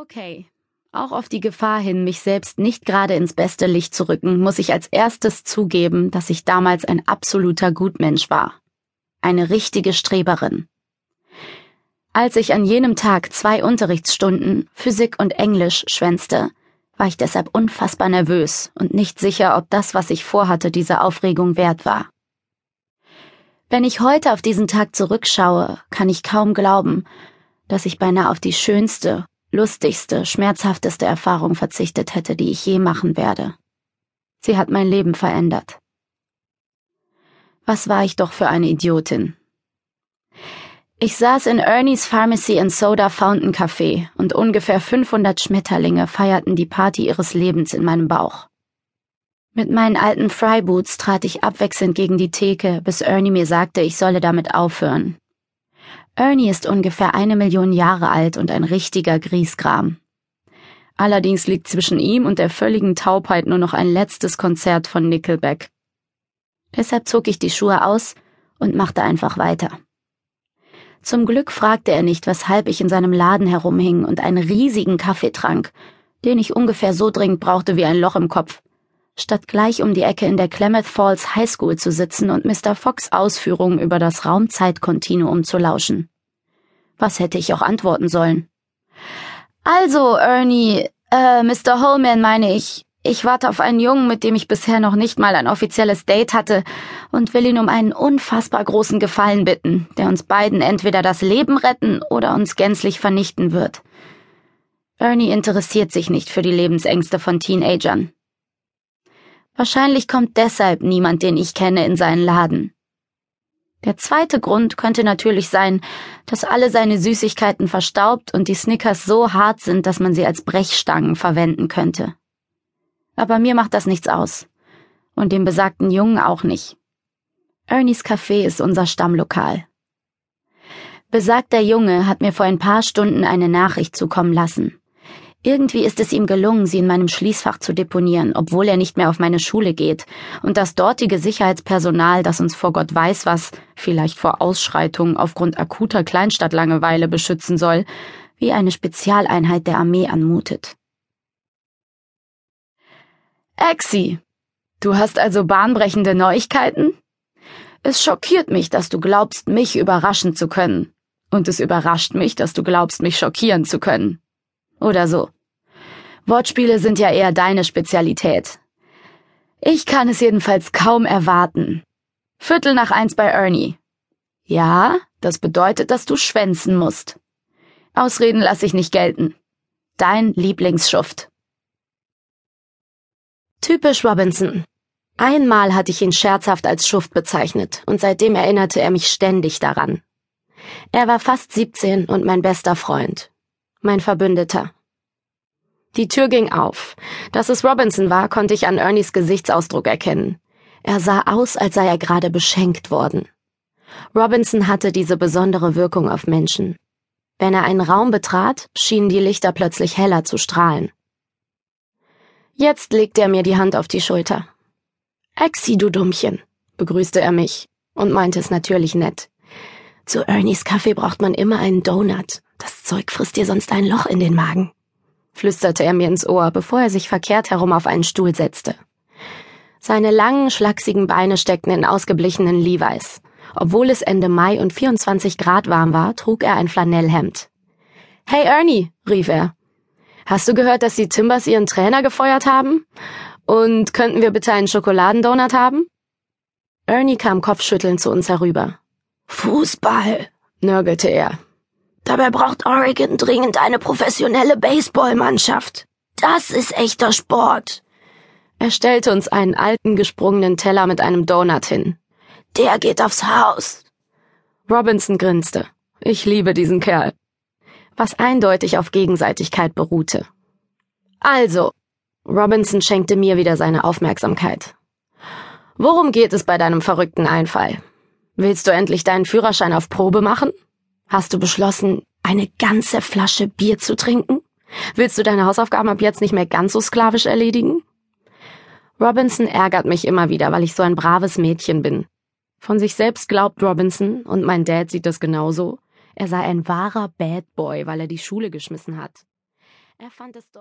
Okay. Auch auf die Gefahr hin, mich selbst nicht gerade ins beste Licht zu rücken, muss ich als erstes zugeben, dass ich damals ein absoluter Gutmensch war. Eine richtige Streberin. Als ich an jenem Tag zwei Unterrichtsstunden Physik und Englisch schwänzte, war ich deshalb unfassbar nervös und nicht sicher, ob das, was ich vorhatte, diese Aufregung wert war. Wenn ich heute auf diesen Tag zurückschaue, kann ich kaum glauben, dass ich beinahe auf die schönste lustigste, schmerzhafteste Erfahrung verzichtet hätte, die ich je machen werde. Sie hat mein Leben verändert. Was war ich doch für eine Idiotin. Ich saß in Ernie's Pharmacy and Soda Fountain Café und ungefähr 500 Schmetterlinge feierten die Party ihres Lebens in meinem Bauch. Mit meinen alten Fryboots trat ich abwechselnd gegen die Theke, bis Ernie mir sagte, ich solle damit aufhören. Ernie ist ungefähr eine Million Jahre alt und ein richtiger Griesgram. Allerdings liegt zwischen ihm und der völligen Taubheit nur noch ein letztes Konzert von Nickelback. Deshalb zog ich die Schuhe aus und machte einfach weiter. Zum Glück fragte er nicht, weshalb ich in seinem Laden herumhing und einen riesigen Kaffee trank, den ich ungefähr so dringend brauchte wie ein Loch im Kopf statt gleich um die Ecke in der Klamath Falls High School zu sitzen und Mr. Fox Ausführungen über das Raumzeitkontinuum zu lauschen. Was hätte ich auch antworten sollen? Also, Ernie, äh, Mr. Holman meine ich, ich warte auf einen Jungen, mit dem ich bisher noch nicht mal ein offizielles Date hatte und will ihn um einen unfassbar großen Gefallen bitten, der uns beiden entweder das Leben retten oder uns gänzlich vernichten wird. Ernie interessiert sich nicht für die Lebensängste von Teenagern. Wahrscheinlich kommt deshalb niemand, den ich kenne, in seinen Laden. Der zweite Grund könnte natürlich sein, dass alle seine Süßigkeiten verstaubt und die Snickers so hart sind, dass man sie als Brechstangen verwenden könnte. Aber mir macht das nichts aus. Und dem besagten Jungen auch nicht. Ernies Café ist unser Stammlokal. Besagter Junge hat mir vor ein paar Stunden eine Nachricht zukommen lassen. Irgendwie ist es ihm gelungen, sie in meinem Schließfach zu deponieren, obwohl er nicht mehr auf meine Schule geht, und das dortige Sicherheitspersonal, das uns vor Gott weiß was, vielleicht vor Ausschreitungen aufgrund akuter Kleinstadtlangeweile beschützen soll, wie eine Spezialeinheit der Armee anmutet. Exi, du hast also bahnbrechende Neuigkeiten? Es schockiert mich, dass du glaubst, mich überraschen zu können. Und es überrascht mich, dass du glaubst, mich schockieren zu können. Oder so. Wortspiele sind ja eher deine Spezialität. Ich kann es jedenfalls kaum erwarten. Viertel nach eins bei Ernie. Ja, das bedeutet, dass du schwänzen musst. Ausreden lasse ich nicht gelten. Dein Lieblingsschuft. Typisch Robinson. Einmal hatte ich ihn scherzhaft als Schuft bezeichnet, und seitdem erinnerte er mich ständig daran. Er war fast 17 und mein bester Freund mein Verbündeter. Die Tür ging auf. Dass es Robinson war, konnte ich an Ernies Gesichtsausdruck erkennen. Er sah aus, als sei er gerade beschenkt worden. Robinson hatte diese besondere Wirkung auf Menschen. Wenn er einen Raum betrat, schienen die Lichter plötzlich heller zu strahlen. Jetzt legte er mir die Hand auf die Schulter. Exi, du Dummchen, begrüßte er mich und meinte es natürlich nett. Zu Ernies Kaffee braucht man immer einen Donut. Das Zeug frisst dir sonst ein Loch in den Magen, flüsterte er mir ins Ohr, bevor er sich verkehrt herum auf einen Stuhl setzte. Seine langen, schlachsigen Beine steckten in ausgeblichenen Levi's. Obwohl es Ende Mai und 24 Grad warm war, trug er ein Flanellhemd. Hey Ernie, rief er. Hast du gehört, dass die Timbers ihren Trainer gefeuert haben? Und könnten wir bitte einen Schokoladendonut haben? Ernie kam kopfschüttelnd zu uns herüber. Fußball, nörgelte er. Dabei braucht Oregon dringend eine professionelle Baseballmannschaft. Das ist echter Sport. Er stellte uns einen alten gesprungenen Teller mit einem Donut hin. Der geht aufs Haus. Robinson grinste. Ich liebe diesen Kerl. Was eindeutig auf Gegenseitigkeit beruhte. Also, Robinson schenkte mir wieder seine Aufmerksamkeit. Worum geht es bei deinem verrückten Einfall? Willst du endlich deinen Führerschein auf Probe machen? Hast du beschlossen, eine ganze Flasche Bier zu trinken? Willst du deine Hausaufgaben ab jetzt nicht mehr ganz so sklavisch erledigen? Robinson ärgert mich immer wieder, weil ich so ein braves Mädchen bin. Von sich selbst glaubt Robinson, und mein Dad sieht das genauso, er sei ein wahrer Bad Boy, weil er die Schule geschmissen hat. Er fand es dort